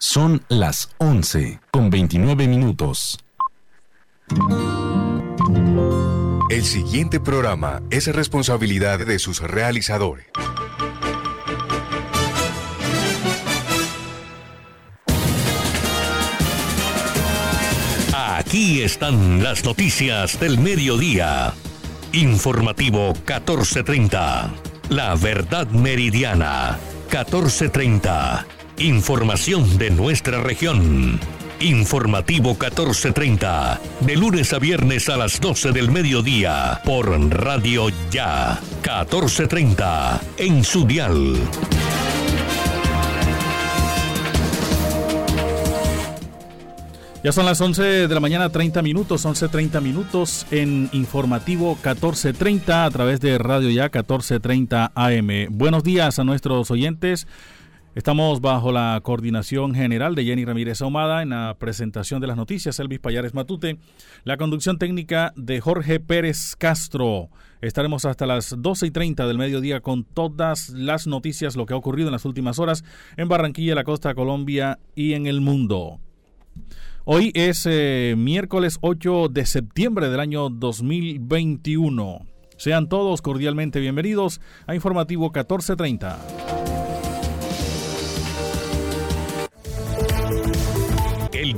Son las 11 con 29 minutos. El siguiente programa es responsabilidad de sus realizadores. Aquí están las noticias del mediodía. Informativo 1430. La verdad meridiana 1430. Información de nuestra región. Informativo 1430. De lunes a viernes a las 12 del mediodía. Por Radio Ya. 1430. En su dial. Ya son las 11 de la mañana, 30 minutos, 11.30 minutos en Informativo 1430 a través de Radio Ya 1430 AM. Buenos días a nuestros oyentes. Estamos bajo la coordinación general de Jenny Ramírez Ahumada en la presentación de las noticias, Elvis Payares Matute, la conducción técnica de Jorge Pérez Castro. Estaremos hasta las 12 y 30 del mediodía con todas las noticias, lo que ha ocurrido en las últimas horas en Barranquilla, la costa Colombia y en el mundo. Hoy es eh, miércoles 8 de septiembre del año 2021. Sean todos cordialmente bienvenidos a Informativo 1430.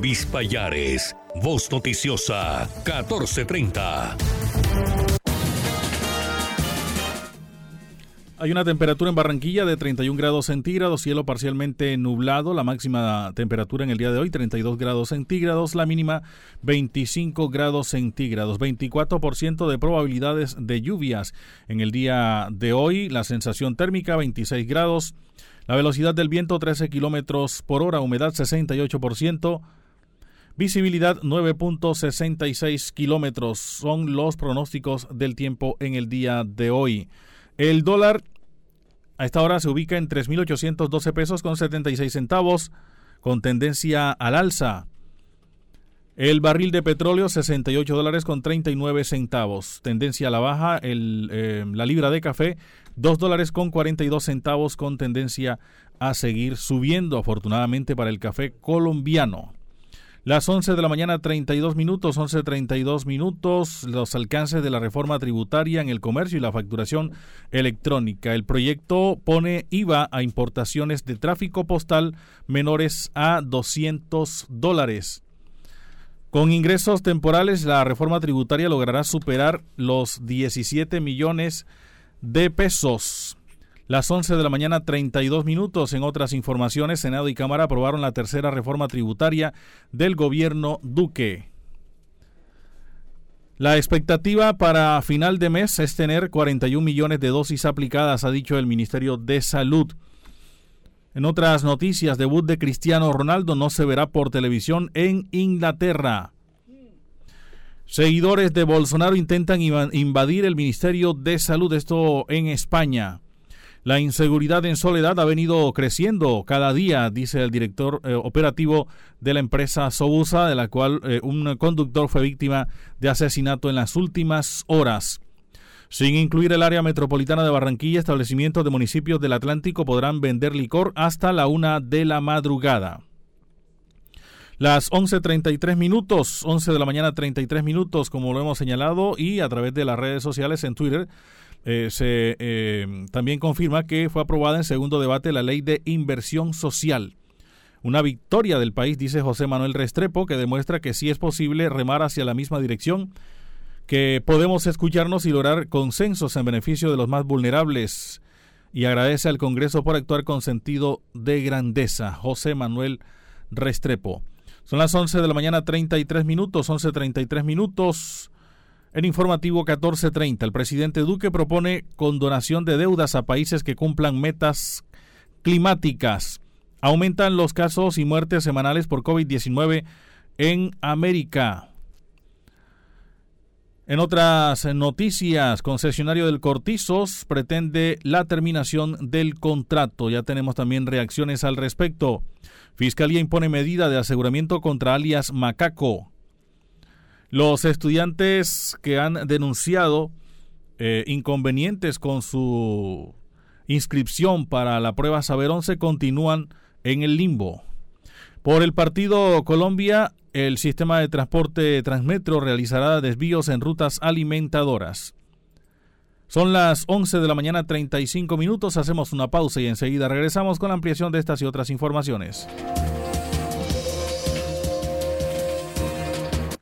Elvis Voz Noticiosa 1430. Hay una temperatura en Barranquilla de 31 grados centígrados, cielo parcialmente nublado, la máxima temperatura en el día de hoy 32 grados centígrados, la mínima 25 grados centígrados, 24% de probabilidades de lluvias en el día de hoy, la sensación térmica 26 grados, la velocidad del viento 13 kilómetros por hora, humedad 68%, Visibilidad 9.66 kilómetros son los pronósticos del tiempo en el día de hoy. El dólar a esta hora se ubica en 3.812 pesos con 76 centavos, con tendencia al alza. El barril de petróleo 68 dólares con 39 centavos, tendencia a la baja. Eh, la libra de café 2 dólares con 42 centavos con tendencia a seguir subiendo, afortunadamente para el café colombiano. Las 11 de la mañana, 32 minutos, 11.32 minutos, los alcances de la reforma tributaria en el comercio y la facturación electrónica. El proyecto pone IVA a importaciones de tráfico postal menores a 200 dólares. Con ingresos temporales, la reforma tributaria logrará superar los 17 millones de pesos. Las 11 de la mañana, 32 minutos. En otras informaciones, Senado y Cámara aprobaron la tercera reforma tributaria del gobierno Duque. La expectativa para final de mes es tener 41 millones de dosis aplicadas, ha dicho el Ministerio de Salud. En otras noticias, debut de Cristiano Ronaldo no se verá por televisión en Inglaterra. Seguidores de Bolsonaro intentan invadir el Ministerio de Salud, esto en España. La inseguridad en Soledad ha venido creciendo cada día, dice el director eh, operativo de la empresa Sobusa, de la cual eh, un conductor fue víctima de asesinato en las últimas horas. Sin incluir el área metropolitana de Barranquilla, establecimientos de municipios del Atlántico podrán vender licor hasta la una de la madrugada. Las 11.33 minutos, 11 de la mañana 33 minutos, como lo hemos señalado, y a través de las redes sociales en Twitter, eh, se eh, también confirma que fue aprobada en segundo debate la ley de inversión social. Una victoria del país, dice José Manuel Restrepo, que demuestra que sí es posible remar hacia la misma dirección, que podemos escucharnos y lograr consensos en beneficio de los más vulnerables. Y agradece al Congreso por actuar con sentido de grandeza. José Manuel Restrepo. Son las 11 de la mañana, 33 minutos, 11.33 minutos. En informativo 1430, el presidente Duque propone condonación de deudas a países que cumplan metas climáticas. Aumentan los casos y muertes semanales por COVID-19 en América. En otras noticias, concesionario del Cortizos pretende la terminación del contrato. Ya tenemos también reacciones al respecto. Fiscalía impone medida de aseguramiento contra alias Macaco. Los estudiantes que han denunciado eh, inconvenientes con su inscripción para la prueba Saber 11 continúan en el limbo. Por el partido Colombia, el sistema de transporte Transmetro realizará desvíos en rutas alimentadoras. Son las 11 de la mañana 35 minutos, hacemos una pausa y enseguida regresamos con la ampliación de estas y otras informaciones.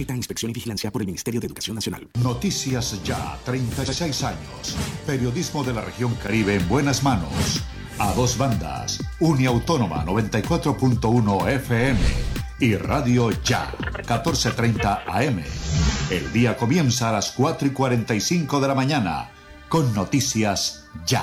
Inspección y vigilancia por el Ministerio de Educación Nacional. Noticias Ya, 36 años. Periodismo de la región Caribe en buenas manos a dos bandas, Uniautónoma 94.1 FM y Radio Ya 1430 AM. El día comienza a las 4 y 45 de la mañana con noticias Ya.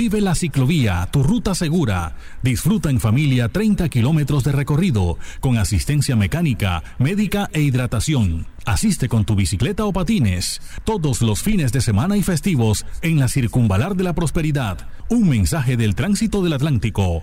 Vive la ciclovía, tu ruta segura. Disfruta en familia 30 kilómetros de recorrido, con asistencia mecánica, médica e hidratación. Asiste con tu bicicleta o patines, todos los fines de semana y festivos en la Circunvalar de la Prosperidad. Un mensaje del tránsito del Atlántico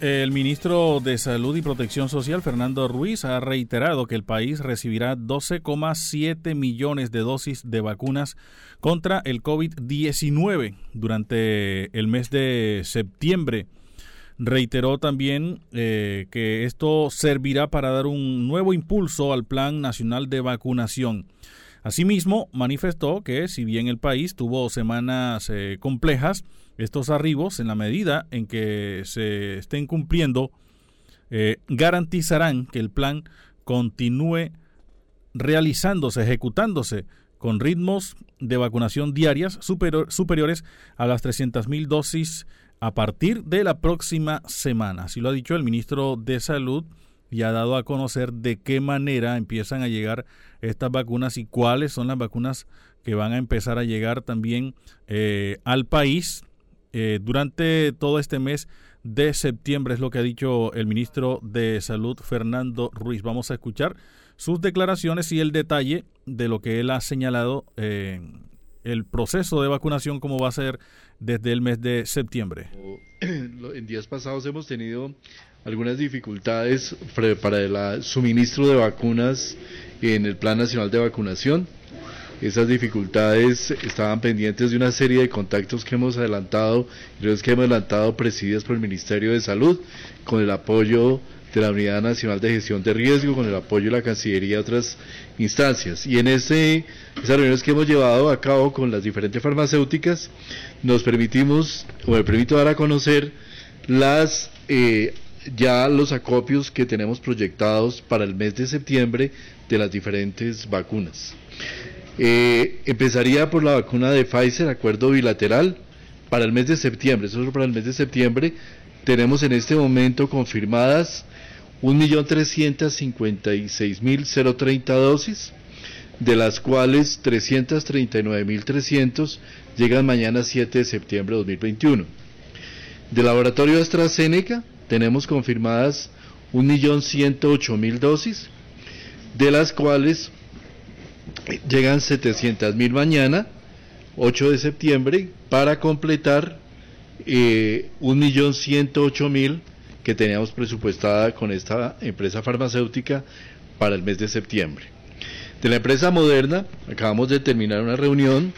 El ministro de Salud y Protección Social, Fernando Ruiz, ha reiterado que el país recibirá 12,7 millones de dosis de vacunas contra el COVID-19 durante el mes de septiembre. Reiteró también eh, que esto servirá para dar un nuevo impulso al Plan Nacional de Vacunación. Asimismo, manifestó que si bien el país tuvo semanas eh, complejas, estos arribos, en la medida en que se estén cumpliendo, eh, garantizarán que el plan continúe realizándose, ejecutándose con ritmos de vacunación diarias superiores a las 300.000 dosis a partir de la próxima semana. Así lo ha dicho el ministro de Salud y ha dado a conocer de qué manera empiezan a llegar estas vacunas y cuáles son las vacunas que van a empezar a llegar también eh, al país eh, durante todo este mes de septiembre, es lo que ha dicho el ministro de Salud, Fernando Ruiz. Vamos a escuchar sus declaraciones y el detalle de lo que él ha señalado eh, el proceso de vacunación como va a ser desde el mes de septiembre. En días pasados hemos tenido algunas dificultades para el suministro de vacunas en el Plan Nacional de Vacunación. Esas dificultades estaban pendientes de una serie de contactos que hemos adelantado, los que hemos adelantado presididas por el Ministerio de Salud, con el apoyo de la Unidad Nacional de Gestión de Riesgo, con el apoyo de la Cancillería y otras instancias. Y en ese, esas reuniones que hemos llevado a cabo con las diferentes farmacéuticas, nos permitimos, o me permito dar a conocer las eh, ya los acopios que tenemos proyectados para el mes de septiembre de las diferentes vacunas. Eh, empezaría por la vacuna de Pfizer, acuerdo bilateral, para el mes de septiembre. Eso es para el mes de septiembre. Tenemos en este momento confirmadas 1.356.030 dosis, de las cuales 339.300 llegan mañana 7 de septiembre de 2021. Del laboratorio AstraZeneca tenemos confirmadas 1.108.000 dosis, de las cuales llegan 700.000 mañana, 8 de septiembre, para completar eh, 1.108.000 que teníamos presupuestada con esta empresa farmacéutica para el mes de septiembre. De la empresa Moderna, acabamos de terminar una reunión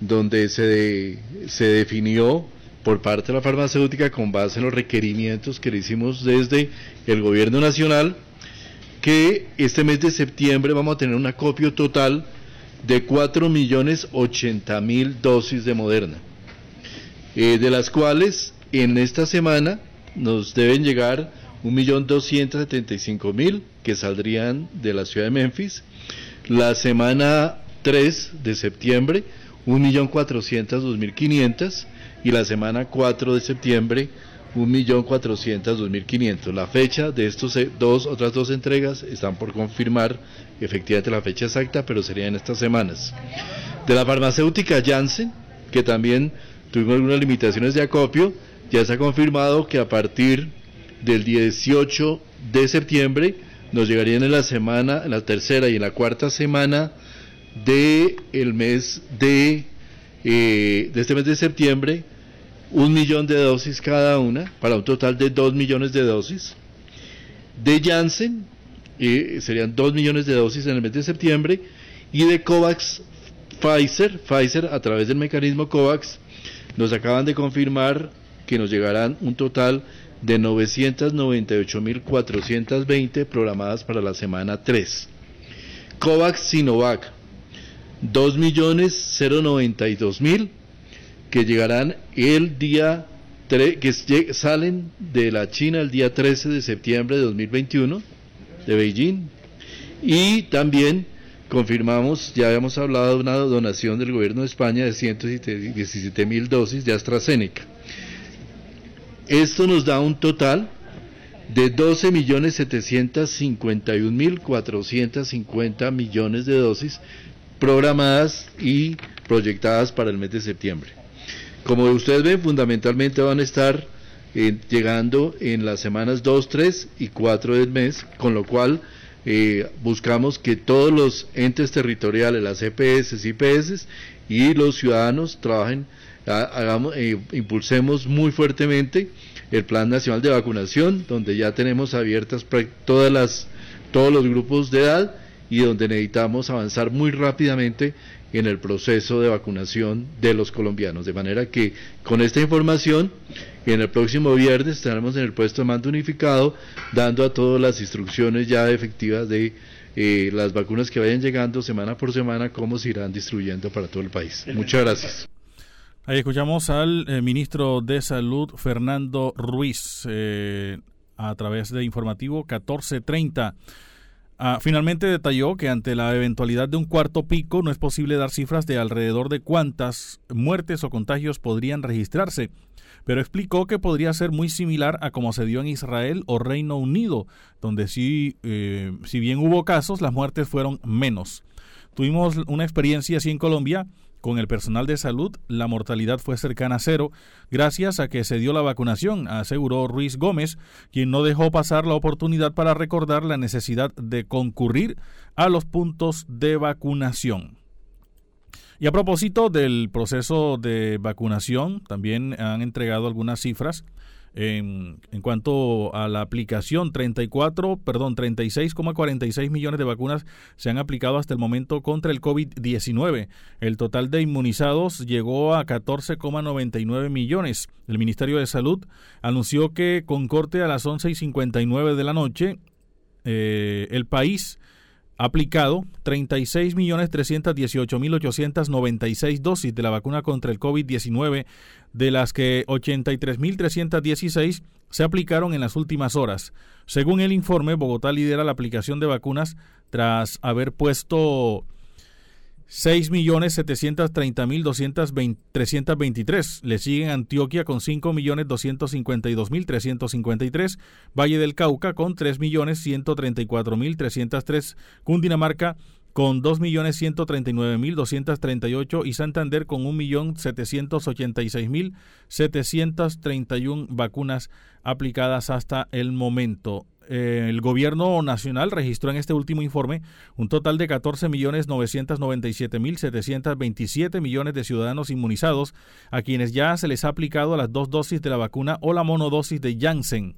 donde se, se definió por parte de la farmacéutica con base en los requerimientos que le hicimos desde el gobierno nacional que este mes de septiembre vamos a tener un acopio total de 4 millones 80 mil dosis de Moderna, eh, de las cuales en esta semana nos deben llegar 1.275.000 que saldrían de la ciudad de Memphis. La semana 3 de septiembre, 1.402.500 y la semana 4 de septiembre 1.402.500. La fecha de estos dos, otras dos entregas están por confirmar efectivamente la fecha exacta, pero serían estas semanas. De la farmacéutica Janssen, que también tuvimos algunas limitaciones de acopio, ya se ha confirmado que a partir del 18 de septiembre nos llegarían en la semana, en la tercera y en la cuarta semana de el mes de, eh, de este mes de septiembre un millón de dosis cada una, para un total de dos millones de dosis. De Janssen, eh, serían dos millones de dosis en el mes de septiembre. Y de COVAX Pfizer, Pfizer a través del mecanismo COVAX, nos acaban de confirmar que nos llegarán un total de 998.420 programadas para la semana 3. COVAX Sinovac, 2.092.000 que llegarán el día que salen de la China el día 13 de septiembre de 2021 de Beijing y también confirmamos, ya habíamos hablado de una donación del gobierno de España de 117 mil dosis de AstraZeneca. Esto nos da un total de 12 millones 751 mil 450 millones de dosis programadas y proyectadas para el mes de septiembre. Como ustedes ven, fundamentalmente van a estar eh, llegando en las semanas 2, 3 y 4 del mes, con lo cual eh, buscamos que todos los entes territoriales, las EPS, IPS y los ciudadanos trabajen, hagamos, eh, impulsemos muy fuertemente el Plan Nacional de Vacunación, donde ya tenemos abiertas todas las, todos los grupos de edad y donde necesitamos avanzar muy rápidamente en el proceso de vacunación de los colombianos. De manera que con esta información, en el próximo viernes estaremos en el puesto de mando unificado, dando a todas las instrucciones ya efectivas de eh, las vacunas que vayan llegando semana por semana, cómo se irán distribuyendo para todo el país. Muchas gracias. Ahí escuchamos al eh, ministro de Salud, Fernando Ruiz, eh, a través de informativo 1430. Ah, finalmente detalló que ante la eventualidad de un cuarto pico no es posible dar cifras de alrededor de cuántas muertes o contagios podrían registrarse, pero explicó que podría ser muy similar a como se dio en Israel o Reino Unido, donde sí, eh, si bien hubo casos, las muertes fueron menos. Tuvimos una experiencia así en Colombia con el personal de salud, la mortalidad fue cercana a cero gracias a que se dio la vacunación, aseguró Ruiz Gómez, quien no dejó pasar la oportunidad para recordar la necesidad de concurrir a los puntos de vacunación. Y a propósito del proceso de vacunación, también han entregado algunas cifras en, cuanto a la aplicación, 34, perdón, 36,46 millones de vacunas se han aplicado hasta el momento contra el COVID-19. El total de inmunizados llegó a 14,99 millones. El Ministerio de Salud anunció que con corte a las 11 y 59 de la noche, eh, el país aplicado 36.318.896 dosis de la vacuna contra el COVID-19, de las que 83.316 se aplicaron en las últimas horas. Según el informe, Bogotá lidera la aplicación de vacunas tras haber puesto 6.730.323. Le siguen Antioquia con 5.252.353. Valle del Cauca con 3.134.303. Cundinamarca con 2.139.238 y Santander con 1.786.731 vacunas aplicadas hasta el momento. Eh, el gobierno nacional registró en este último informe un total de 14.997.727 millones de ciudadanos inmunizados a quienes ya se les ha aplicado las dos dosis de la vacuna o la monodosis de Janssen.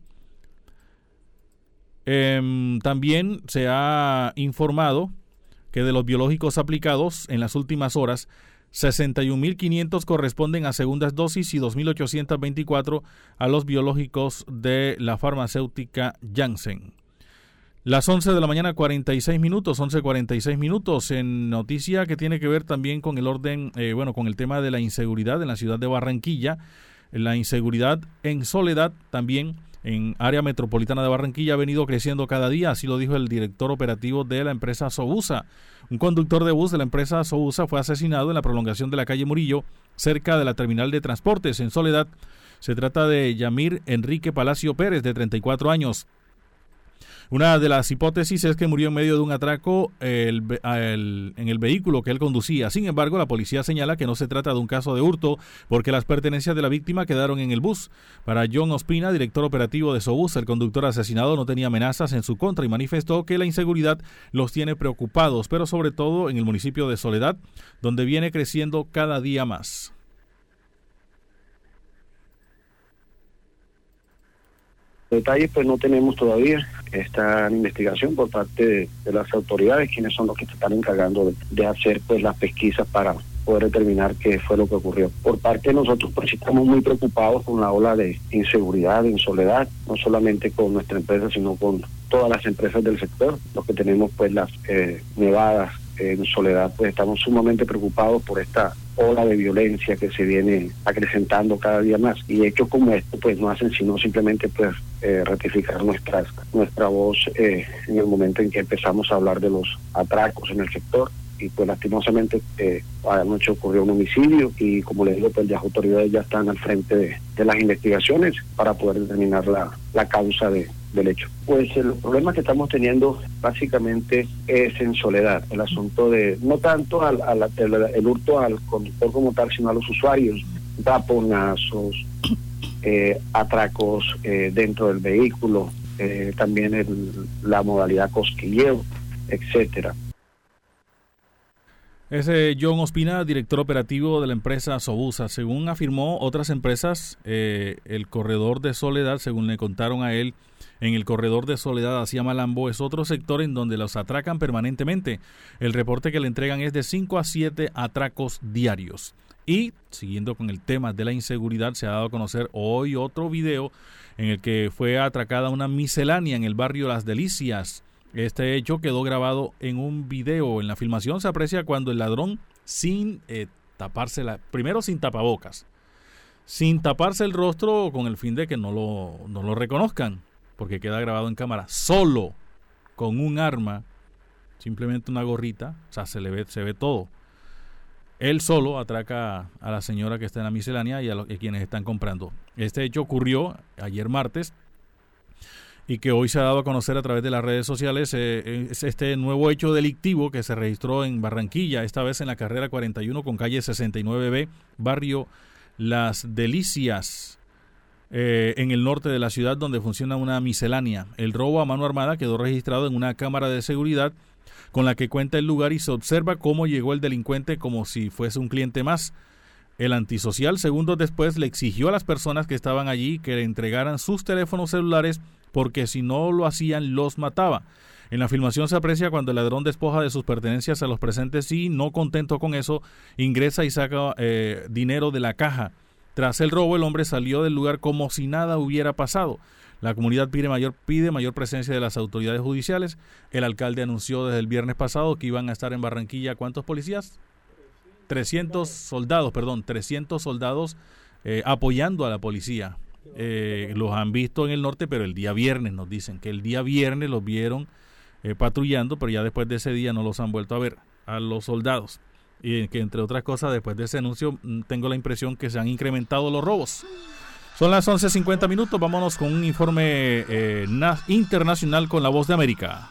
Em, también se ha informado que de los biológicos aplicados en las últimas horas, 61.500 corresponden a segundas dosis y 2.824 a los biológicos de la farmacéutica Janssen. Las 11 de la mañana 46 minutos, 11.46 minutos en noticia que tiene que ver también con el orden, eh, bueno, con el tema de la inseguridad en la ciudad de Barranquilla, la inseguridad en soledad también en área metropolitana de Barranquilla ha venido creciendo cada día, así lo dijo el director operativo de la empresa Sobusa. Un conductor de bus de la empresa Sobusa fue asesinado en la prolongación de la calle Murillo, cerca de la terminal de transportes en Soledad. Se trata de Yamir Enrique Palacio Pérez, de 34 años. Una de las hipótesis es que murió en medio de un atraco en el vehículo que él conducía. Sin embargo, la policía señala que no se trata de un caso de hurto porque las pertenencias de la víctima quedaron en el bus. Para John Ospina, director operativo de Sobus, el conductor asesinado no tenía amenazas en su contra y manifestó que la inseguridad los tiene preocupados, pero sobre todo en el municipio de Soledad, donde viene creciendo cada día más. Detalles pues no tenemos todavía. Esta investigación por parte de, las autoridades, quienes son los que se están encargando de, hacer pues las pesquisas para poder determinar qué fue lo que ocurrió. Por parte de nosotros pues estamos muy preocupados con la ola de inseguridad, de insoledad, no solamente con nuestra empresa, sino con todas las empresas del sector. Los que tenemos pues las eh, nevadas en soledad, pues estamos sumamente preocupados por esta ola de violencia que se viene acrecentando cada día más. Y hechos como esto pues no hacen sino simplemente pues eh, ratificar nuestras, nuestra voz eh, en el momento en que empezamos a hablar de los atracos en el sector y pues lastimosamente eh, anoche ocurrió un homicidio y como les digo pues las autoridades ya están al frente de, las investigaciones para poder determinar la, la causa de, del hecho. Pues el problema que estamos teniendo básicamente es en soledad, el asunto de no tanto al, el, hurto al conductor como tal, sino a los usuarios, taponazos, eh, atracos eh, dentro del vehículo, eh, también el, la modalidad cosquilleo, etcétera. Es John Ospina, director operativo de la empresa Sobusa. Según afirmó otras empresas, el corredor de Soledad, según le contaron a él, en el corredor de Soledad hacia Malambo es otro sector en donde los atracan permanentemente. El reporte que le entregan es de 5 a 7 atracos diarios. Y, siguiendo con el tema de la inseguridad, se ha dado a conocer hoy otro video en el que fue atracada una miscelánea en el barrio Las Delicias. Este hecho quedó grabado en un video. En la filmación se aprecia cuando el ladrón, sin eh, taparse la, primero sin tapabocas, sin taparse el rostro con el fin de que no lo, no lo reconozcan porque queda grabado en cámara, solo con un arma, simplemente una gorrita, o sea, se le ve, se ve todo. Él solo atraca a la señora que está en la miscelánea y a, los, quienes están comprando. Este hecho ocurrió ayer martes y que hoy se ha dado a conocer a través de las redes sociales eh, es este nuevo hecho delictivo que se registró en Barranquilla, esta vez en la carrera 41 con calle 69B, barrio Las Delicias. Eh, en el norte de la ciudad donde funciona una miscelánea. El robo a mano armada quedó registrado en una cámara de seguridad con la que cuenta el lugar y se observa cómo llegó el delincuente como si fuese un cliente más. El antisocial segundos después le exigió a las personas que estaban allí que le entregaran sus teléfonos celulares porque si no lo hacían los mataba. En la filmación se aprecia cuando el ladrón despoja de sus pertenencias a los presentes y, no contento con eso, ingresa y saca eh, dinero de la caja. Tras el robo, el hombre salió del lugar como si nada hubiera pasado. La comunidad pide mayor, pide mayor presencia de las autoridades judiciales. El alcalde anunció desde el viernes pasado que iban a estar en Barranquilla cuántos policías? 300 soldados, perdón, 300 soldados eh, apoyando a la policía. Eh, los han visto en el norte, pero el día viernes nos dicen que el día viernes los vieron eh, patrullando, pero ya después de ese día no los han vuelto a ver a los soldados. Y que entre otras cosas, después de ese anuncio, mm, tengo la impresión que se han incrementado los robos. Son las 11.50 minutos, vámonos con un informe eh, internacional con la voz de América.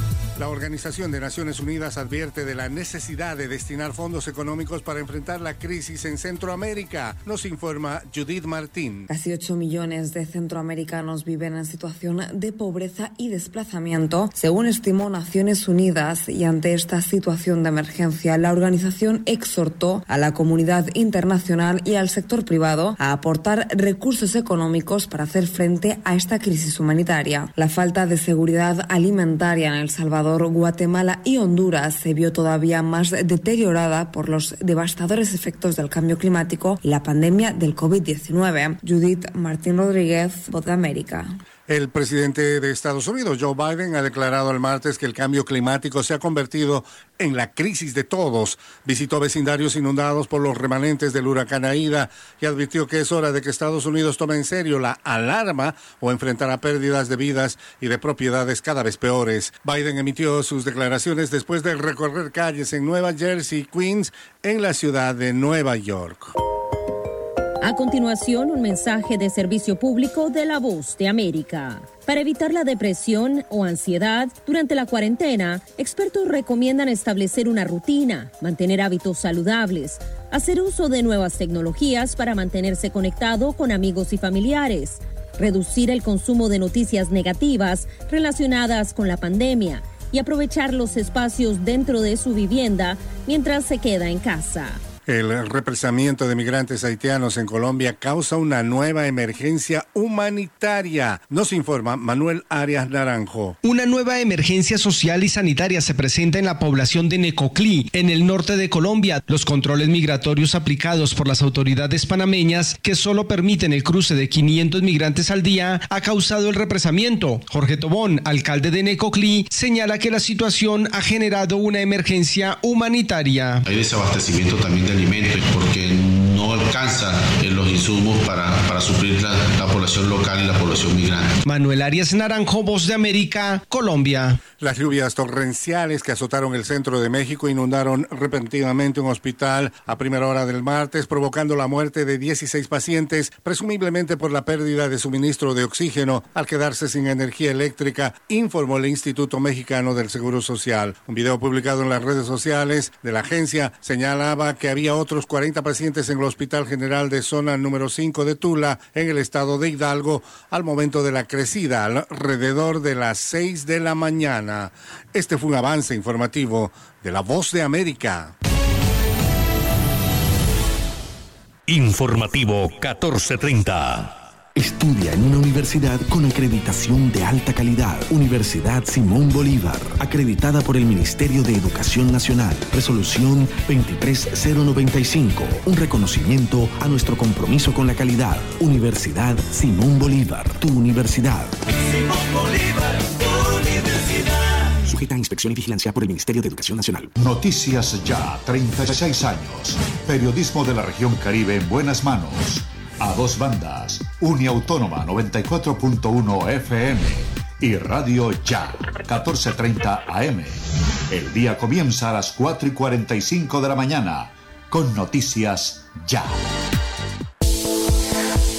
La Organización de Naciones Unidas advierte de la necesidad de destinar fondos económicos para enfrentar la crisis en Centroamérica, nos informa Judith Martín. Casi 8 millones de centroamericanos viven en situación de pobreza y desplazamiento, según estimó Naciones Unidas, y ante esta situación de emergencia, la organización exhortó a la comunidad internacional y al sector privado a aportar recursos económicos para hacer frente a esta crisis humanitaria. La falta de seguridad alimentaria en El Salvador Guatemala y Honduras se vio todavía más deteriorada por los devastadores efectos del cambio climático y la pandemia del COVID-19. Judith Martín Rodríguez, Voz de América. El presidente de Estados Unidos, Joe Biden, ha declarado el martes que el cambio climático se ha convertido en la crisis de todos. Visitó vecindarios inundados por los remanentes del huracán Aida y advirtió que es hora de que Estados Unidos tome en serio la alarma o enfrentará pérdidas de vidas y de propiedades cada vez peores. Biden emitió sus declaraciones después de recorrer calles en Nueva Jersey Queens en la ciudad de Nueva York. A continuación, un mensaje de servicio público de la voz de América. Para evitar la depresión o ansiedad durante la cuarentena, expertos recomiendan establecer una rutina, mantener hábitos saludables, hacer uso de nuevas tecnologías para mantenerse conectado con amigos y familiares, reducir el consumo de noticias negativas relacionadas con la pandemia y aprovechar los espacios dentro de su vivienda mientras se queda en casa. El represamiento de migrantes haitianos en Colombia causa una nueva emergencia humanitaria, nos informa Manuel Arias Naranjo. Una nueva emergencia social y sanitaria se presenta en la población de Necoclí, en el norte de Colombia. Los controles migratorios aplicados por las autoridades panameñas, que solo permiten el cruce de 500 migrantes al día, ha causado el represamiento. Jorge Tobón, alcalde de Necoclí, señala que la situación ha generado una emergencia humanitaria. Hay desabastecimiento también alimentos porque no alcanza los insumos para, para suplir la, población local y la población migrante. Manuel Arias Naranjo, Voz de América, Colombia. Las lluvias torrenciales que azotaron el centro de México inundaron repentinamente un hospital a primera hora del martes, provocando la muerte de 16 pacientes, presumiblemente por la pérdida de suministro de oxígeno al quedarse sin energía eléctrica, informó el Instituto Mexicano del Seguro Social. Un video publicado en las redes sociales de la agencia señalaba que había otros 40 pacientes en el Hospital General de Zona número 5 de Tula, en el estado de Hidalgo, al momento de la crecida, alrededor de las 6 de la mañana. Este fue un avance informativo de La Voz de América. Informativo 1430. Estudia en una universidad con acreditación de alta calidad. Universidad Simón Bolívar, acreditada por el Ministerio de Educación Nacional. Resolución 23095, un reconocimiento a nuestro compromiso con la calidad. Universidad Simón Bolívar, tu universidad. Simón Bolívar. Inspección y vigilancia por el Ministerio de Educación Nacional. Noticias Ya, 36 años. Periodismo de la región Caribe en buenas manos a dos bandas, Uniautónoma 94.1 FM y Radio Ya 14.30 AM. El día comienza a las 4 y 45 de la mañana con Noticias Ya.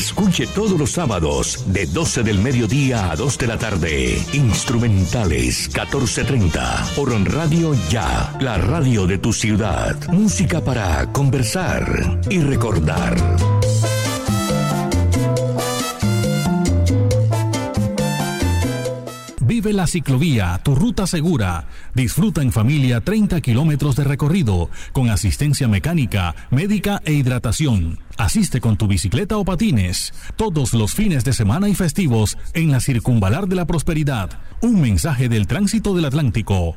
Escuche todos los sábados de 12 del mediodía a 2 de la tarde. Instrumentales 1430 por Radio Ya, la radio de tu ciudad. Música para conversar y recordar. Vive la ciclovía, tu ruta segura. Disfruta en familia 30 kilómetros de recorrido con asistencia mecánica, médica e hidratación. Asiste con tu bicicleta o patines todos los fines de semana y festivos en la Circunvalar de la Prosperidad. Un mensaje del Tránsito del Atlántico.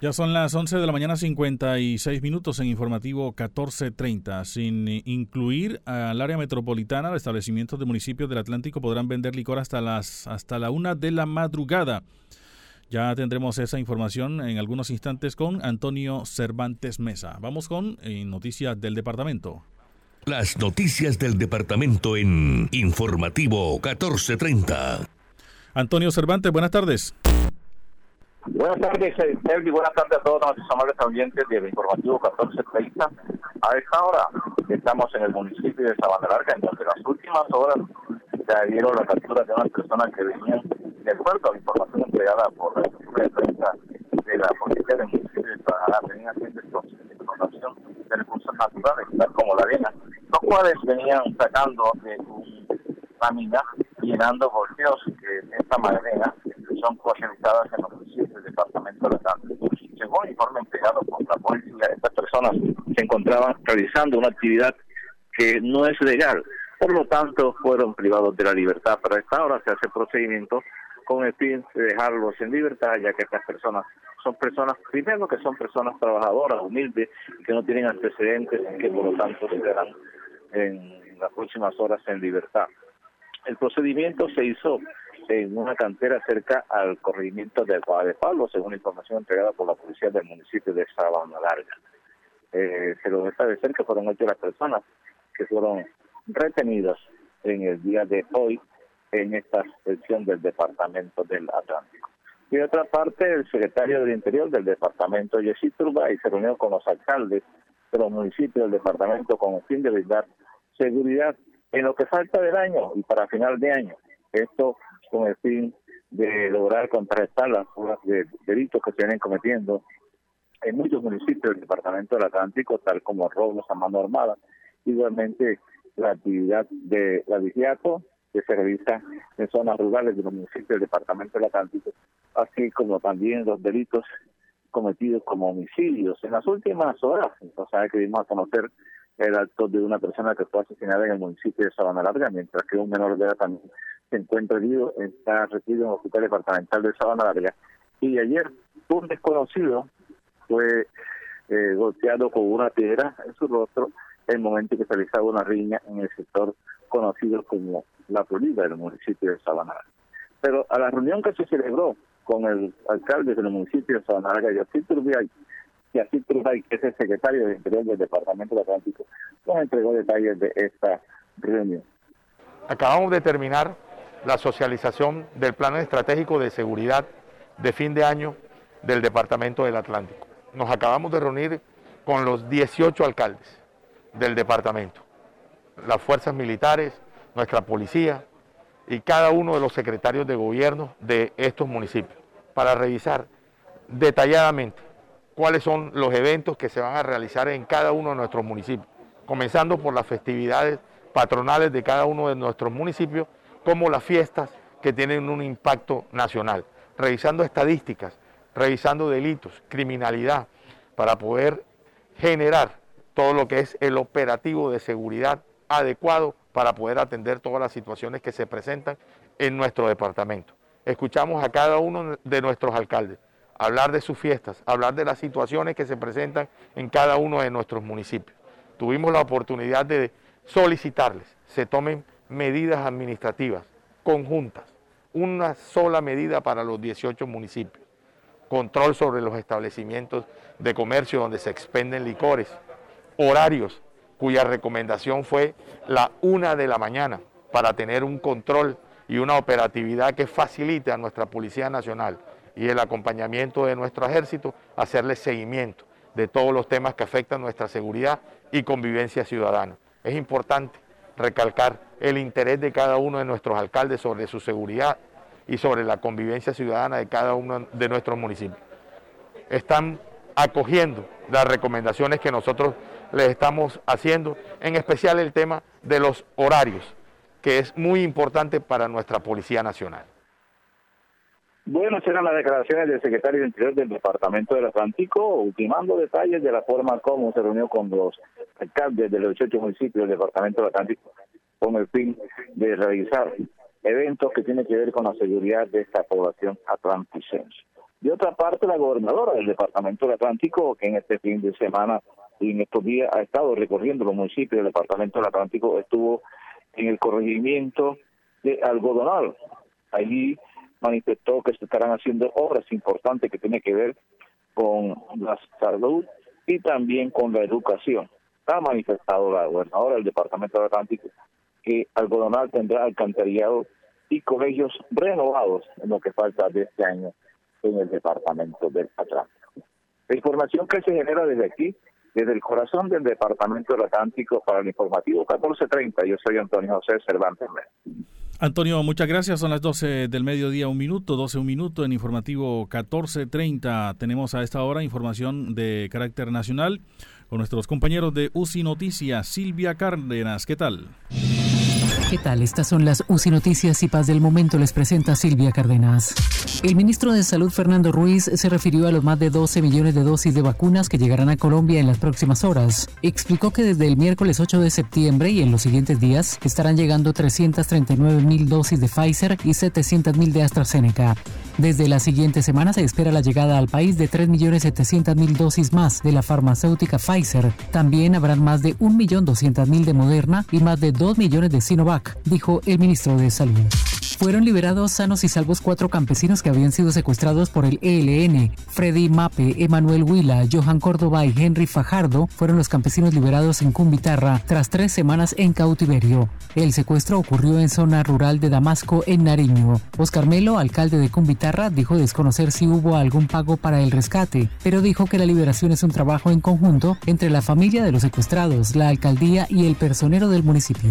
Ya son las 11 de la mañana 56 minutos en informativo 1430. Sin incluir al área metropolitana, los establecimientos de municipios del Atlántico podrán vender licor hasta las hasta la una de la madrugada. Ya tendremos esa información en algunos instantes con Antonio Cervantes Mesa. Vamos con eh, noticias del departamento. Las noticias del departamento en informativo 1430. Antonio Cervantes, buenas tardes. Buenas tardes, Sergi. Buenas tardes a todos nuestros amables oyentes del informativo 1430. A esta hora estamos en el municipio de Sabana Larga, en donde las últimas horas se dieron la captura de unas personas que venían, de acuerdo a la información entregada por la estructura de prensa de la policía del municipio de Sabana Larga, venían haciendo explotación de recursos naturales, tal como la arena, los cuales venían sacando de una mina, llenando volteos que esta manera son comercializadas en los municipios del departamento de la Según el informe entregado por la policía, estas personas se encontraban realizando una actividad que no es legal, por lo tanto fueron privados de la libertad. Pero a esta hora se hace procedimiento con el fin de dejarlos en libertad, ya que estas personas son personas, primero que son personas trabajadoras, humildes, que no tienen antecedentes, que por lo tanto serán en las próximas horas en libertad. El procedimiento se hizo en una cantera cerca al corregimiento de de Pablo, según información entregada por la policía del municipio de Sabana Larga. Eh, se lo de cerca que fueron ocho las personas que fueron retenidas en el día de hoy en esta sección del departamento del Atlántico. Y de otra parte, el secretario del Interior del departamento, Jessy Turbay, se reunió con los alcaldes de los municipios del departamento con el fin de brindar seguridad en lo que falta del año y para final de año. Esto con el fin de lograr contrarrestar las de delitos que se vienen cometiendo en muchos municipios del departamento del Atlántico, tal como robos a mano armada. Igualmente, la actividad de la vigiato que se realiza en zonas rurales de los municipios del departamento del Atlántico, así como también los delitos cometidos como homicidios. En las últimas horas, entonces que dimos a conocer el acto de una persona que fue asesinada en el municipio de Sabana Larga, mientras que un menor de edad también se encuentra herido, está en el hospital departamental de Sabana Larga. Y ayer un desconocido fue eh, golpeado con una piedra en su rostro en el momento que se realizaba una riña en el sector conocido como La Florida del municipio de Sabana Larga. Pero a la reunión que se celebró con el alcalde del municipio de Sabana Larga, Yacir Turbiay, Y así Trujay, que es el secretario de Interior del Departamento del Atlántico, nos entregó detalles de esta reunión. Acabamos de terminar la socialización del Plan Estratégico de Seguridad de fin de año del Departamento del Atlántico. Nos acabamos de reunir con los 18 alcaldes del departamento, las fuerzas militares, nuestra policía y cada uno de los secretarios de gobierno de estos municipios para revisar detalladamente cuáles son los eventos que se van a realizar en cada uno de nuestros municipios, comenzando por las festividades patronales de cada uno de nuestros municipios, como las fiestas que tienen un impacto nacional, revisando estadísticas, revisando delitos, criminalidad, para poder generar todo lo que es el operativo de seguridad adecuado para poder atender todas las situaciones que se presentan en nuestro departamento. Escuchamos a cada uno de nuestros alcaldes hablar de sus fiestas, hablar de las situaciones que se presentan en cada uno de nuestros municipios. Tuvimos la oportunidad de solicitarles se tomen medidas administrativas conjuntas, una sola medida para los 18 municipios, control sobre los establecimientos de comercio donde se expenden licores, horarios cuya recomendación fue la una de la mañana para tener un control y una operatividad que facilite a nuestra Policía Nacional y el acompañamiento de nuestro ejército, hacerle seguimiento de todos los temas que afectan nuestra seguridad y convivencia ciudadana. Es importante recalcar el interés de cada uno de nuestros alcaldes sobre su seguridad y sobre la convivencia ciudadana de cada uno de nuestros municipios. Están acogiendo las recomendaciones que nosotros les estamos haciendo, en especial el tema de los horarios, que es muy importante para nuestra Policía Nacional. Bueno, serán las declaraciones del secretario de Interior del Departamento del Atlántico, ultimando detalles de la forma como se reunió con los alcaldes de los 18 municipios del Departamento del Atlántico con el fin de realizar eventos que tienen que ver con la seguridad de esta población atlanticense. De otra parte, la gobernadora del Departamento del Atlántico, que en este fin de semana y en estos días ha estado recorriendo los municipios del Departamento del Atlántico, estuvo en el corregimiento de Algodonal. Allí manifestó que se estarán haciendo obras importantes que tienen que ver con la salud y también con la educación. Ha manifestado la gobernadora del Departamento del Atlántico que Algodonal tendrá alcantarillado y colegios renovados en lo que falta de este año en el Departamento del Atlántico. La información que se genera desde aquí, desde el corazón del Departamento del Atlántico para el informativo 1430, yo soy Antonio José Cervantes. Antonio, muchas gracias. Son las 12 del mediodía, un minuto, 12 un minuto en informativo 1430. Tenemos a esta hora información de carácter nacional con nuestros compañeros de UCI Noticias. Silvia Cárdenas, ¿qué tal? ¿Qué tal? Estas son las UCI Noticias y Paz del Momento. Les presenta Silvia Cárdenas. El ministro de Salud, Fernando Ruiz, se refirió a los más de 12 millones de dosis de vacunas que llegarán a Colombia en las próximas horas. Explicó que desde el miércoles 8 de septiembre y en los siguientes días estarán llegando 339 mil dosis de Pfizer y 700 mil de AstraZeneca. Desde la siguiente semana se espera la llegada al país de 3.700.000 dosis más de la farmacéutica Pfizer. También habrán más de 1.200.000 de Moderna y más de 2 millones de Sinovac, dijo el ministro de Salud. Fueron liberados sanos y salvos cuatro campesinos que habían sido secuestrados por el ELN. Freddy Mape, Emanuel Huila, Johan Córdoba y Henry Fajardo fueron los campesinos liberados en Cumbitarra tras tres semanas en cautiverio. El secuestro ocurrió en zona rural de Damasco, en Nariño. Oscar Melo, alcalde de Cumbitarra, dijo desconocer si hubo algún pago para el rescate, pero dijo que la liberación es un trabajo en conjunto entre la familia de los secuestrados, la alcaldía y el personero del municipio.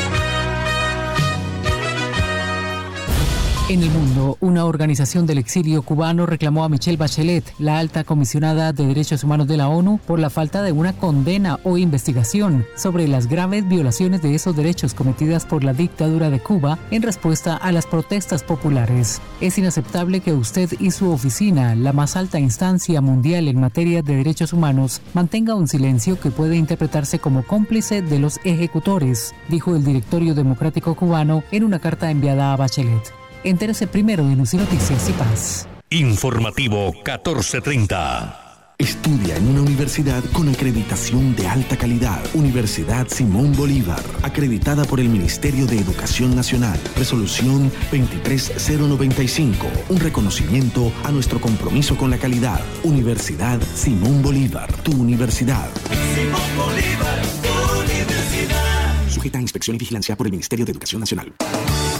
En el mundo, una organización del exilio cubano reclamó a Michelle Bachelet, la alta comisionada de derechos humanos de la ONU, por la falta de una condena o investigación sobre las graves violaciones de esos derechos cometidas por la dictadura de Cuba en respuesta a las protestas populares. Es inaceptable que usted y su oficina, la más alta instancia mundial en materia de derechos humanos, mantenga un silencio que puede interpretarse como cómplice de los ejecutores, dijo el directorio democrático cubano en una carta enviada a Bachelet. Entérese primero en UCI Noticias y Paz. Informativo 1430. Estudia en una universidad con acreditación de alta calidad. Universidad Simón Bolívar, acreditada por el Ministerio de Educación Nacional. Resolución 23095, un reconocimiento a nuestro compromiso con la calidad. Universidad Simón Bolívar, tu universidad. Simón Bolívar, tu universidad. Sujeta a inspección y vigilancia por el Ministerio de Educación Nacional.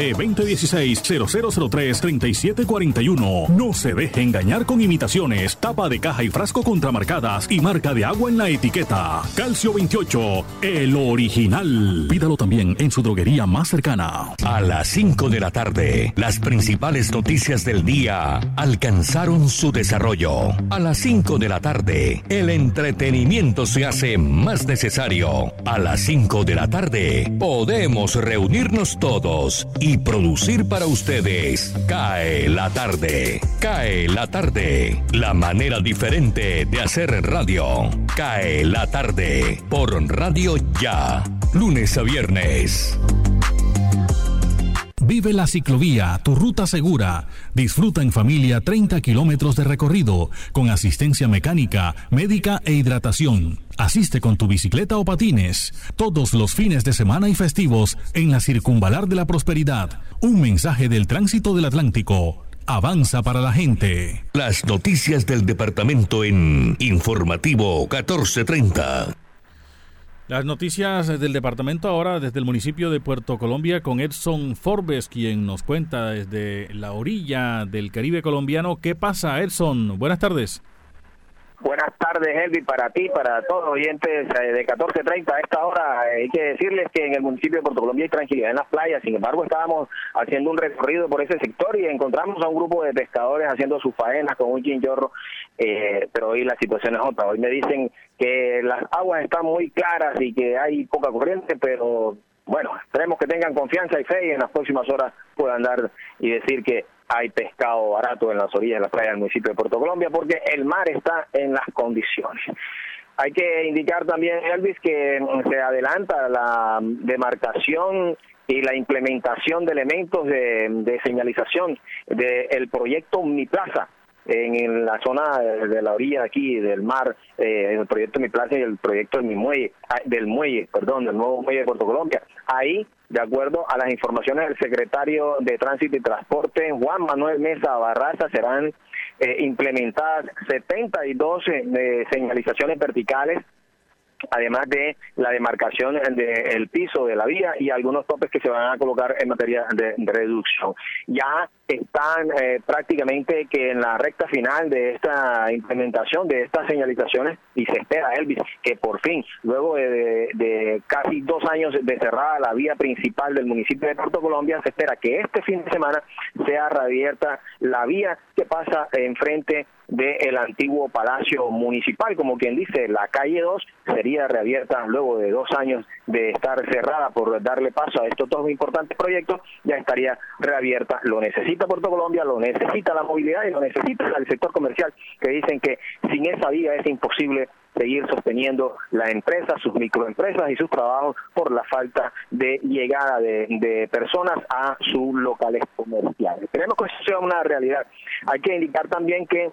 2016-0003-3741. No se deje engañar con imitaciones, tapa de caja y frasco contramarcadas y marca de agua en la etiqueta. Calcio 28, el original. Pídalo también en su droguería más cercana. A las 5 de la tarde, las principales noticias del día alcanzaron su desarrollo. A las 5 de la tarde, el entretenimiento se hace más necesario. A las 5 de la tarde, podemos reunirnos todos y producir para ustedes. Cae la tarde. Cae la tarde. La manera diferente de hacer radio. Cae la tarde. Por Radio Ya. Lunes a viernes. Vive la ciclovía, tu ruta segura. Disfruta en familia 30 kilómetros de recorrido, con asistencia mecánica, médica e hidratación. Asiste con tu bicicleta o patines, todos los fines de semana y festivos en la Circunvalar de la Prosperidad. Un mensaje del tránsito del Atlántico. Avanza para la gente. Las noticias del departamento en Informativo 1430. Las noticias del departamento ahora desde el municipio de Puerto Colombia con Edson Forbes, quien nos cuenta desde la orilla del Caribe colombiano. ¿Qué pasa, Edson? Buenas tardes. Buenas tardes, Elvi, para ti, para todos los oyentes eh, de 14.30 a esta hora. eh, Hay que decirles que en el municipio de Puerto Colombia hay tranquilidad en las playas. Sin embargo, estábamos haciendo un recorrido por ese sector y encontramos a un grupo de pescadores haciendo sus faenas con un chinchorro, eh, pero hoy la situación es otra. Hoy me dicen que las aguas están muy claras y que hay poca corriente, pero bueno, esperemos que tengan confianza y fe y en las próximas horas puedan dar y decir que hay pescado barato en las orillas de la playa del municipio de Puerto Colombia porque el mar está en las condiciones. Hay que indicar también, Elvis, que mm, se adelanta la demarcación y la implementación de elementos de, de señalización del proyecto Mi Plaza en, en la zona de, de la orilla aquí del mar, eh, el proyecto Mi Plaza y el proyecto de mi muelle, ah, del muelle, perdón, del nuevo muelle de Puerto Colombia. Ahí, de acuerdo a las informaciones del secretario de Tránsito y Transporte, Juan Manuel Mesa Barraza, serán eh, implementadas 72 eh, señalizaciones verticales además de la demarcación del piso de la vía y algunos topes que se van a colocar en materia de, de reducción. Ya están eh, prácticamente que en la recta final de esta implementación de estas señalizaciones y se espera, Elvis, que por fin, luego de, de- de casi dos años de cerrada la vía principal del municipio de Puerto Colombia, se espera que este fin de semana sea reabierta la vía que pasa enfrente del antiguo Palacio Municipal, como quien dice, la calle 2 sería reabierta luego de dos años de estar cerrada por darle paso a estos dos importantes proyectos, ya estaría reabierta. Lo necesita Puerto Colombia, lo necesita la movilidad y lo necesita el sector comercial, que dicen que sin esa vía es imposible seguir sosteniendo la empresa, sus microempresas y sus trabajos por la falta de llegada de, de personas a sus locales comerciales. Tenemos que eso sea una realidad. Hay que indicar también que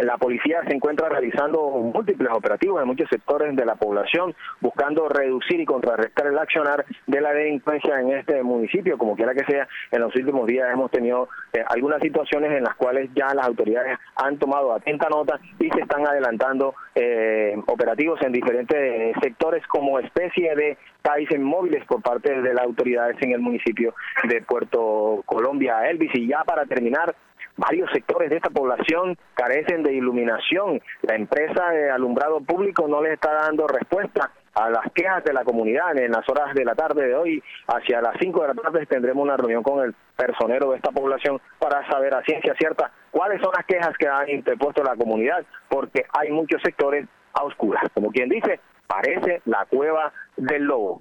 la policía se encuentra realizando múltiples operativos en muchos sectores de la población, buscando reducir y contrarrestar el accionar de la delincuencia en este municipio. Como quiera que sea, en los últimos días hemos tenido eh, algunas situaciones en las cuales ya las autoridades han tomado atenta nota y se están adelantando eh, operativos en diferentes sectores como especie de países móviles por parte de las autoridades en el municipio de Puerto Colombia. Elvis, y ya para terminar, varios sectores de esta población carecen de iluminación. La empresa de alumbrado público no les está dando respuesta a las quejas de la comunidad. En las horas de la tarde de hoy, hacia las 5 de la tarde, tendremos una reunión con el personero de esta población para saber a ciencia cierta cuáles son las quejas que han interpuesto la comunidad, porque hay muchos sectores a oscuras. Como quien dice, parece la cueva del lobo.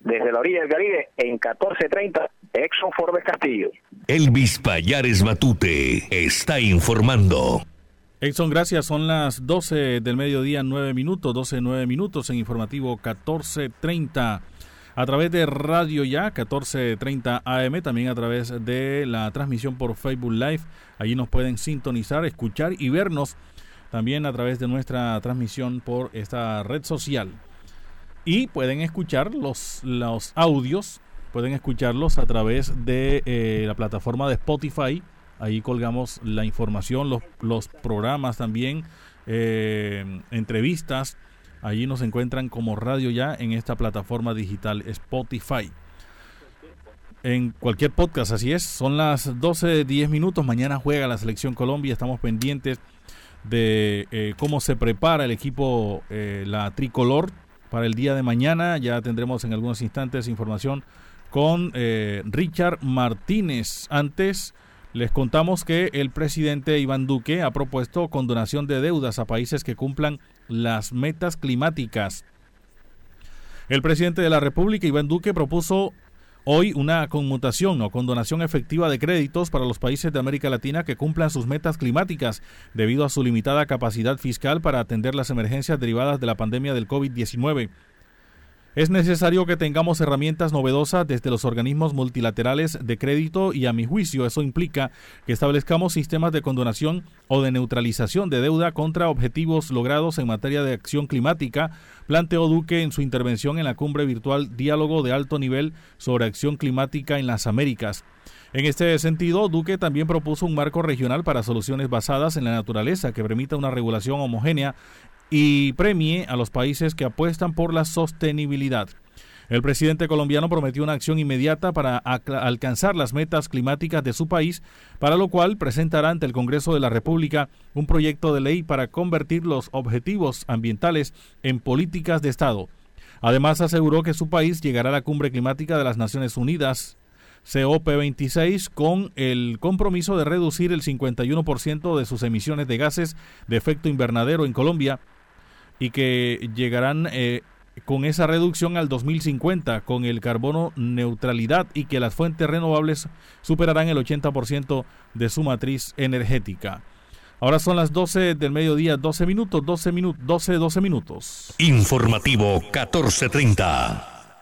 Desde la orilla del Caribe, en 1430, Exxon Forbes Castillo. Elvis Payares Matute está informando. Exxon, gracias. Son las 12 del mediodía, 9 minutos, 12, 9 minutos en informativo 1430. A través de Radio Ya, 1430 AM, también a través de la transmisión por Facebook Live. Allí nos pueden sintonizar, escuchar y vernos también a través de nuestra transmisión por esta red social. Y pueden escuchar los, los audios Pueden escucharlos a través de eh, la plataforma de Spotify. Ahí colgamos la información, los, programas también, eh, entrevistas. Allí nos encuentran como radio ya en esta plataforma digital Spotify. En cualquier podcast, así es. Son las 12, 10 minutos. Mañana juega la selección Colombia. Estamos pendientes de eh, cómo se prepara el equipo, la tricolor, para el día de mañana. Ya tendremos en algunos instantes información con eh, Richard Martínez. Antes les contamos que el presidente Iván Duque ha propuesto condonación de deudas a países que cumplan las metas climáticas. El presidente de la República, Iván Duque, propuso hoy una conmutación o condonación efectiva de créditos para los países de América Latina que cumplan sus metas climáticas debido a su limitada capacidad fiscal para atender las emergencias derivadas de la pandemia del COVID-19. Es necesario que tengamos herramientas novedosas desde los organismos multilaterales de crédito y a mi juicio eso implica que establezcamos sistemas de condonación o de neutralización de deuda contra objetivos logrados en materia de acción climática, planteó Duque en su intervención en la cumbre virtual Diálogo de Alto Nivel sobre Acción Climática en las Américas. En este sentido, Duque también propuso un marco regional para soluciones basadas en la naturaleza que permita una regulación homogénea y premie a los países que apuestan por la sostenibilidad. El presidente colombiano prometió una acción inmediata para alcanzar las metas climáticas de su país, para lo cual presentará ante el Congreso de la República un proyecto de ley para convertir los objetivos ambientales en políticas de Estado. Además, aseguró que su país llegará a la cumbre climática de las Naciones Unidas, COP26, con el compromiso de reducir el 51% de sus emisiones de gases de efecto invernadero en Colombia y que llegarán eh, con esa reducción al 2050 con el carbono neutralidad y que las fuentes renovables superarán el 80% de su matriz energética. Ahora son las 12 del mediodía, 12 minutos, 12 minutos, 12, 12 minutos. Informativo 1430.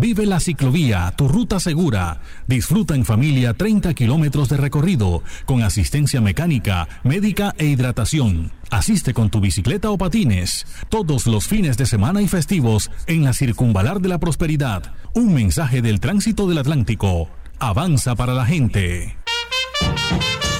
Vive la ciclovía, tu ruta segura. Disfruta en familia 30 kilómetros de recorrido con asistencia mecánica, médica e hidratación. Asiste con tu bicicleta o patines todos los fines de semana y festivos en la Circunvalar de la Prosperidad. Un mensaje del tránsito del Atlántico. Avanza para la gente.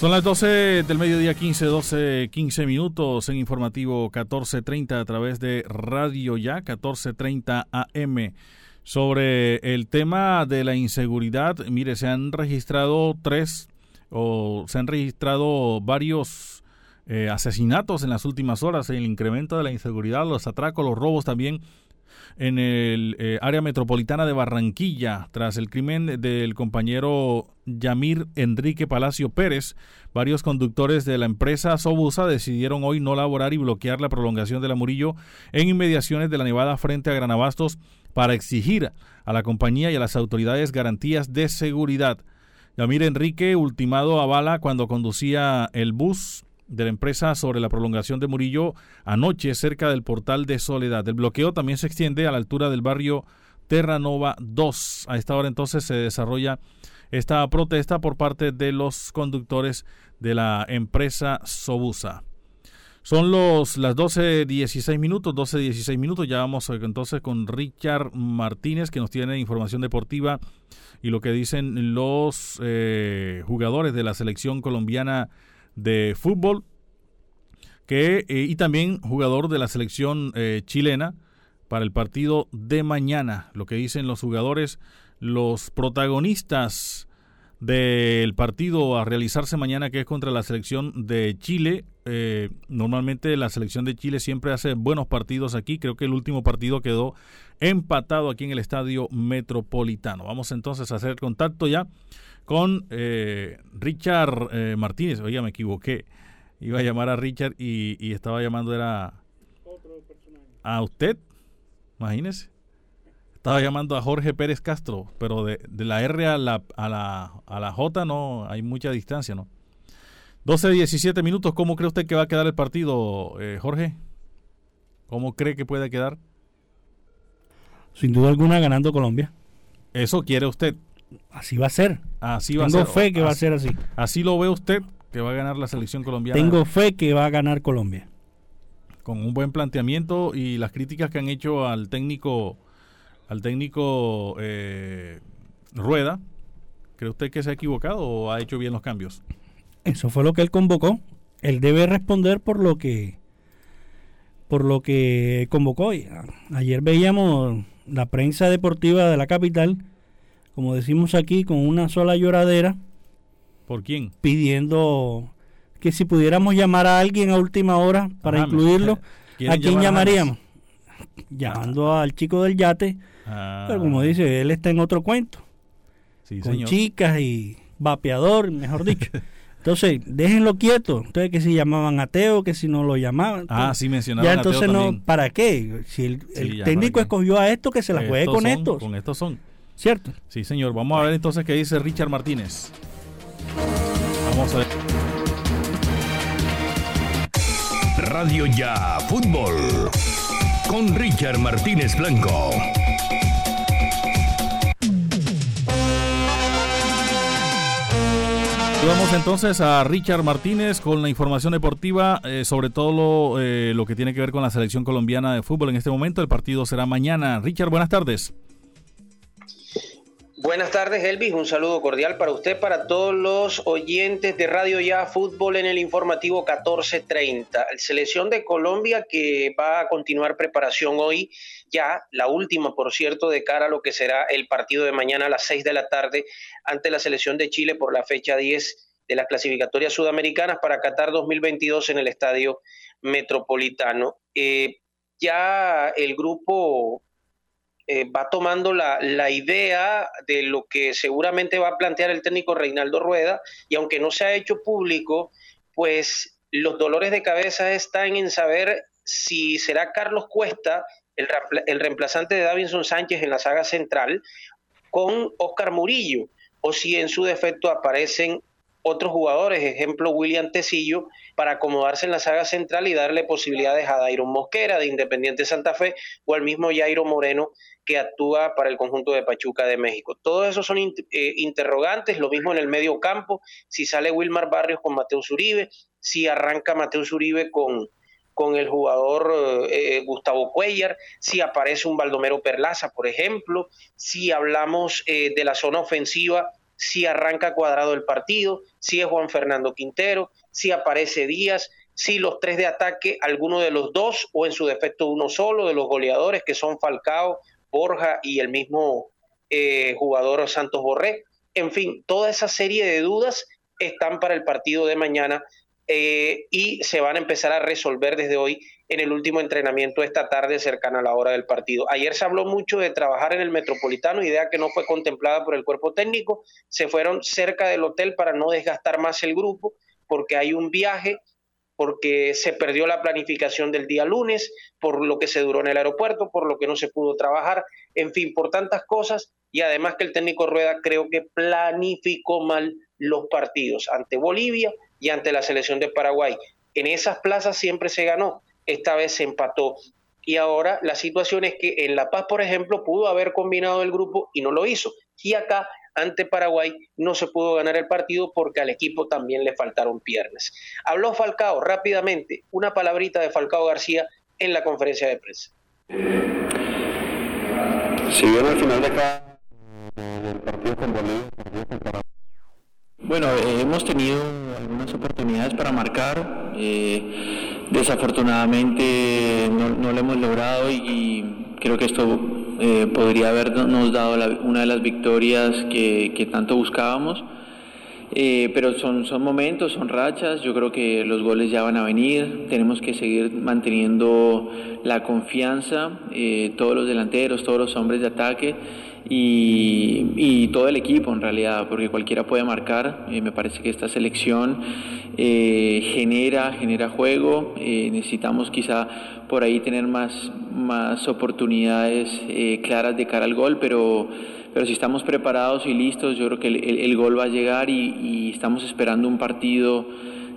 Son las 12 del mediodía, 15, 12, 15 minutos en informativo 1430 a través de Radio Ya, 1430 AM. Sobre el tema de la inseguridad, mire, se han registrado tres o se han registrado varios eh, asesinatos en las últimas horas, el incremento de la inseguridad, los atracos, los robos también en el eh, área metropolitana de Barranquilla tras el crimen del compañero Yamir Enrique Palacio Pérez. Varios conductores de la empresa Sobusa decidieron hoy no laborar y bloquear la prolongación de la Murillo en inmediaciones de la Nevada frente a Granabastos para exigir a la compañía y a las autoridades garantías de seguridad. Yamir Enrique, ultimado a bala cuando conducía el bus de la empresa sobre la prolongación de Murillo anoche cerca del portal de Soledad. El bloqueo también se extiende a la altura del barrio Terranova 2. A esta hora entonces se desarrolla esta protesta por parte de los conductores de la empresa Sobusa. Son los las 12.16 minutos, 12.16 minutos. Ya vamos entonces con Richard Martínez que nos tiene información deportiva y lo que dicen los eh, jugadores de la selección colombiana de fútbol que, eh, y también jugador de la selección eh, chilena para el partido de mañana. Lo que dicen los jugadores, los protagonistas del partido a realizarse mañana que es contra la selección de Chile. Eh, normalmente la selección de Chile siempre hace buenos partidos aquí. Creo que el último partido quedó empatado aquí en el estadio metropolitano. Vamos entonces a hacer contacto ya con eh, Richard eh, Martínez. Oiga, me equivoqué. Iba a llamar a Richard y, y estaba llamando era a usted. Imagínese. Estaba llamando a Jorge Pérez Castro, pero de, de la R a la, a, la, a la J no hay mucha distancia, ¿no? 12, 17 minutos. ¿Cómo cree usted que va a quedar el partido, eh, Jorge? ¿Cómo cree que puede quedar? Sin duda alguna ganando Colombia. ¿Eso quiere usted? Así va a ser. Así va Tengo a ser. fe que va a ser así. Así lo ve usted, que va a ganar la selección colombiana. Tengo fe que va a ganar Colombia. con un buen planteamiento y las críticas que han hecho al técnico al técnico eh, Rueda ¿cree usted que se ha equivocado o ha hecho bien los cambios? Eso fue lo que él convocó. Él debe responder por lo que por lo que convocó. Y, a- Ayer veíamos la prensa deportiva de la capital, como decimos aquí, con una sola lloradera, ¿Por quién? pidiendo que si pudiéramos llamar a alguien a última hora para incluirlo, ¿quieren ¿a quién llamaríamos? Llamando al chico del yate, Ah, pero como dice, él está en otro cuento, sí, con señor. chicas y vapeador, mejor dicho. Entonces, déjenlo quieto. Entonces, que si llamaban a Teo, que si no lo llamaban. Ah, sí mencionaban Ya entonces no, también. ¿para qué? Si el, Sí, el ya, técnico escogió a esto, que se la juegue con son, estos. Con estos son. ¿Cierto? Sí, señor. Vamos a ver entonces qué dice Richard Martínez. Vamos a ver. Radio Ya Fútbol con Richard Martínez Blanco. Vamos entonces a Richard Martínez con la información deportiva, eh, sobre todo lo, eh, lo que tiene que ver con la selección colombiana de fútbol en este momento. El partido será mañana. Richard, buenas tardes. Buenas tardes, Elvis. Un saludo cordial para usted, para todos los oyentes de Radio Ya Fútbol en el informativo 1430. El selección de Colombia que va a continuar preparación hoy, ya la última, por cierto, de cara a lo que será el partido de mañana a las 6 de la tarde ante la selección de Chile por la fecha 10 de las clasificatorias sudamericanas para Qatar 2022 en el Estadio Metropolitano. Eh, ya el grupo eh, va tomando la, la, idea de lo que seguramente va a plantear el técnico Reinaldo Rueda y aunque no se ha hecho público, pues los dolores de cabeza están en saber si será Carlos Cuesta el, el reemplazante de Davinson Sánchez en la saga central con Oscar Murillo o si en su defecto aparecen otros jugadores, ejemplo William Tecillo, para acomodarse en la saga central y darle posibilidades a Dairon Mosquera de Independiente Santa Fe o al mismo Jairo Moreno que actúa para el conjunto de Pachuca de México. Todos esos son eh, interrogantes, lo mismo en el medio campo, si sale Wilmar Barrios con Mateo Uribe, si arranca Mateo Uribe con, con el jugador eh, Gustavo Cuellar, si aparece un Baldomero Perlaza, por ejemplo, si hablamos eh, de la zona ofensiva, si arranca cuadrado el partido, si es Juan Fernando Quintero, si aparece Díaz, si los tres de ataque, alguno de los dos o en su defecto uno solo de los goleadores que son Falcao, Borja y el mismo eh, jugador Santos Borré. En fin, toda esa serie de dudas están para el partido de mañana eh, y se van a empezar a resolver desde hoy en el último entrenamiento esta tarde cercana a la hora del partido. Ayer se habló mucho de trabajar en el Metropolitano, idea que no fue contemplada por el cuerpo técnico. Se fueron cerca del hotel para no desgastar más el grupo, porque hay un viaje, porque se perdió la planificación del día lunes, por lo que se duró en el aeropuerto, por lo que no se pudo trabajar, en fin, por tantas cosas. Y además que el técnico Rueda creo que planificó mal los partidos ante Bolivia y ante la selección de Paraguay. En esas plazas siempre se ganó, esta vez se empató. Y ahora la situación es que en La Paz, por ejemplo, pudo haber combinado el grupo y no lo hizo. Y acá, ante Paraguay, no se pudo ganar el partido porque al equipo también le faltaron piernas. Habló Falcao rápidamente, una palabrita de Falcao García en la conferencia de prensa. Si bien al final de cada partido con Bolivia, bueno, eh, hemos tenido algunas oportunidades para marcar, eh, desafortunadamente no, lo hemos logrado y, creo que esto eh, podría habernos dado una de las victorias que, tanto buscábamos. pero son, son momentos, son rachas, yo creo que los goles ya van a venir, tenemos que seguir manteniendo la confianza, todos los delanteros, todos los hombres de ataque y, todo el equipo en realidad, porque cualquiera puede marcar. Eh, me parece que esta selección eh, genera, genera juego. Eh, necesitamos quizá por ahí tener más, más oportunidades claras de cara al gol, pero, pero si estamos preparados y listos, yo creo que el, gol va a llegar y, y, estamos esperando un partido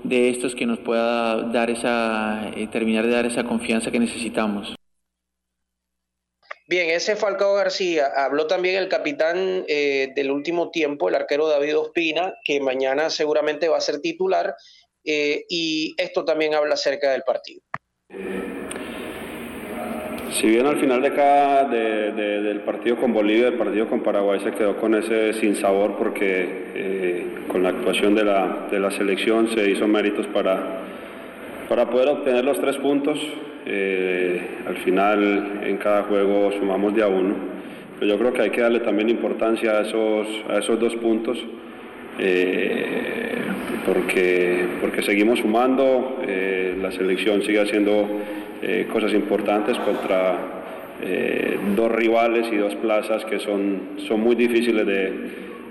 de estos que nos pueda dar esa, terminar de dar esa confianza que necesitamos. Bien, ese Falcao García. Habló también el capitán eh, del último tiempo, el arquero David Ospina, que mañana seguramente va a ser titular. Eh, y esto también habla acerca del partido. Si bien al final de cada del partido con Bolivia, el partido con Paraguay se quedó con ese sinsabor porque eh, con la actuación de la, de la selección se hizo méritos para, para poder obtener los tres puntos. Eh, al final en cada juego sumamos de a uno, pero yo creo que hay que darle también importancia a esos, a esos dos puntos. Eh, porque, porque seguimos sumando, eh, la selección sigue haciendo cosas importantes contra dos rivales y dos plazas que son, son muy difíciles de,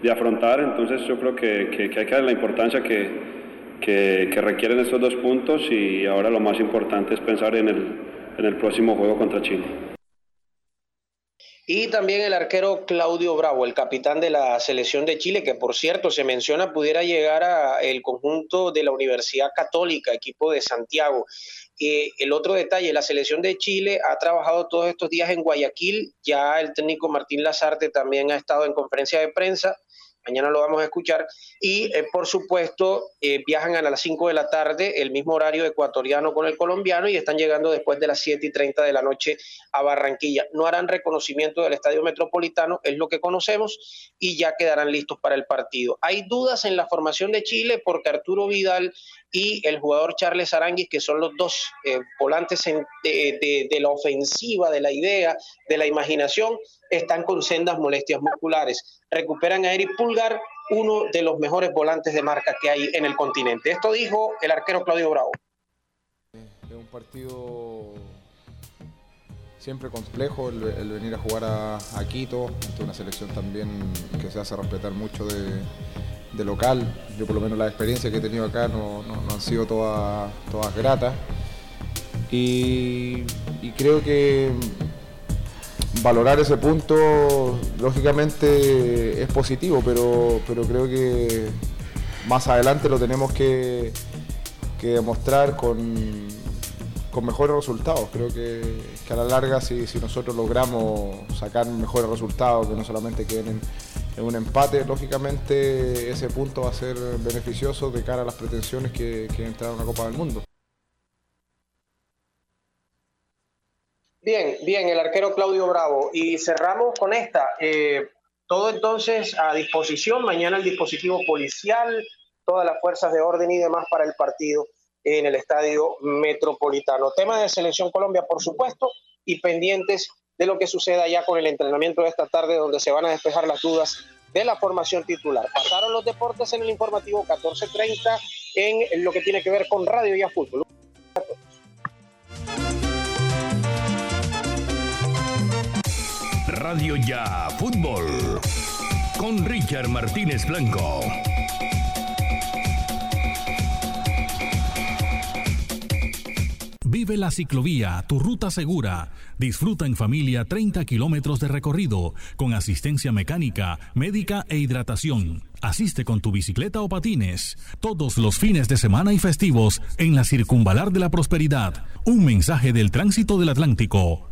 de afrontar, entonces yo creo que, que, que hay que darle la importancia que, que, requieren estos dos puntos y ahora lo más importante es pensar en el, en el próximo juego contra Chile. Y también el arquero Claudio Bravo, el capitán de la selección de Chile, que por cierto se menciona pudiera llegar al conjunto de la Universidad Católica, equipo de Santiago. Eh, el otro detalle, la selección de Chile ha trabajado todos estos días en Guayaquil, ya el técnico Martín Lazarte también ha estado en conferencia de prensa mañana lo vamos a escuchar, y eh, por supuesto eh, viajan a las 5 de la tarde, el mismo horario ecuatoriano con el colombiano, y están llegando después de las 7 y 30 de la noche a Barranquilla. No harán reconocimiento del Estadio Metropolitano, es lo que conocemos, y ya quedarán listos para el partido. Hay dudas en la formación de Chile porque Arturo Vidal y el jugador Charles Aranguis, que son los dos eh, volantes de, de la ofensiva, de la idea, de la imaginación, están con sendas molestias musculares. Recuperan a Eric Pulgar, uno de los mejores volantes de marca que hay en el continente. Esto dijo el arquero Claudio Bravo. Es un partido siempre complejo el, venir a jugar a, Quito, ante una selección también que se hace respetar mucho de, local. Yo por lo menos la experiencia que he tenido acá no, han sido todas, todas gratas. y creo que valorar ese punto, lógicamente es positivo, pero, pero creo que más adelante lo tenemos que, demostrar con, con, mejores resultados. Creo que, a la larga, si, nosotros logramos sacar mejores resultados, que no solamente queden en, un empate, lógicamente ese punto va a ser beneficioso de cara a las pretensiones que, que entrar a una Copa del Mundo. Bien, bien, el arquero Claudio Bravo. Y cerramos con esta. Eh, todo entonces a disposición, mañana el dispositivo policial, todas las fuerzas de orden y demás para el partido en el estadio metropolitano. Tema de Selección Colombia, por supuesto, y pendientes de lo que suceda ya con el entrenamiento de esta tarde, donde se van a despejar las dudas de la formación titular. Pasaron los deportes en el informativo 1430 en lo que tiene que ver con radio y a fútbol. Radio Ya Fútbol con Richard Martínez Blanco. Vive la ciclovía, tu ruta segura. Disfruta en familia 30 kilómetros de recorrido con asistencia mecánica, médica e hidratación. Asiste con tu bicicleta o patines todos los fines de semana y festivos en la Circunvalar de la Prosperidad. Un mensaje del tránsito del Atlántico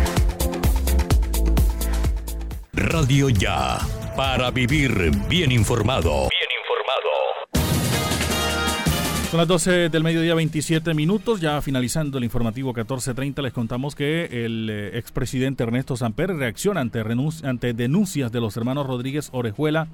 Radio Ya, para vivir bien informado. Bien informado. Son las 12 del mediodía 27 minutos, ya finalizando el informativo 1430, les contamos que el eh, expresidente Ernesto Samper reacciona ante, ante denuncias de los hermanos Rodríguez Orejuela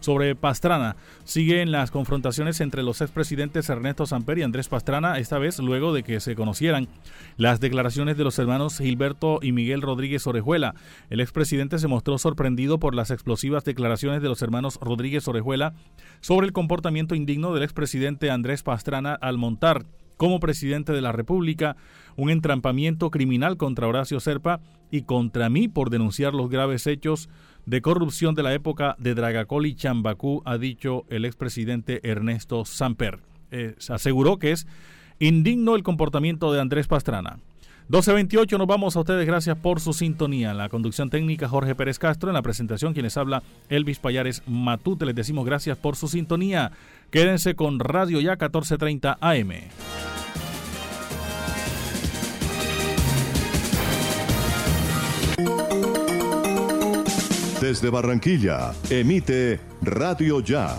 sobre Pastrana. Siguen las confrontaciones entre los expresidentes Ernesto Samper y Andrés Pastrana, esta vez luego de que se conocieran las declaraciones de los hermanos Gilberto y Miguel Rodríguez Orejuela. El expresidente se mostró sorprendido por las explosivas declaraciones de los hermanos Rodríguez Orejuela sobre el comportamiento indigno del expresidente Andrés Pastrana al montar como presidente de la República un entrampamiento criminal contra Horacio Serpa y contra mí por denunciar los graves hechos de corrupción de la época de Dragacol Chambacú, ha dicho el expresidente Ernesto Samper. Aseguró que es indigno el comportamiento de Andrés Pastrana. 12.28, nos vamos a ustedes, gracias por su sintonía. La conducción técnica Jorge Pérez Castro, en la presentación quienes habla Elvis Payares Matute, les decimos gracias por su sintonía. Quédense con Radio Ya 1430 AM. Desde Barranquilla, emite Radio Ya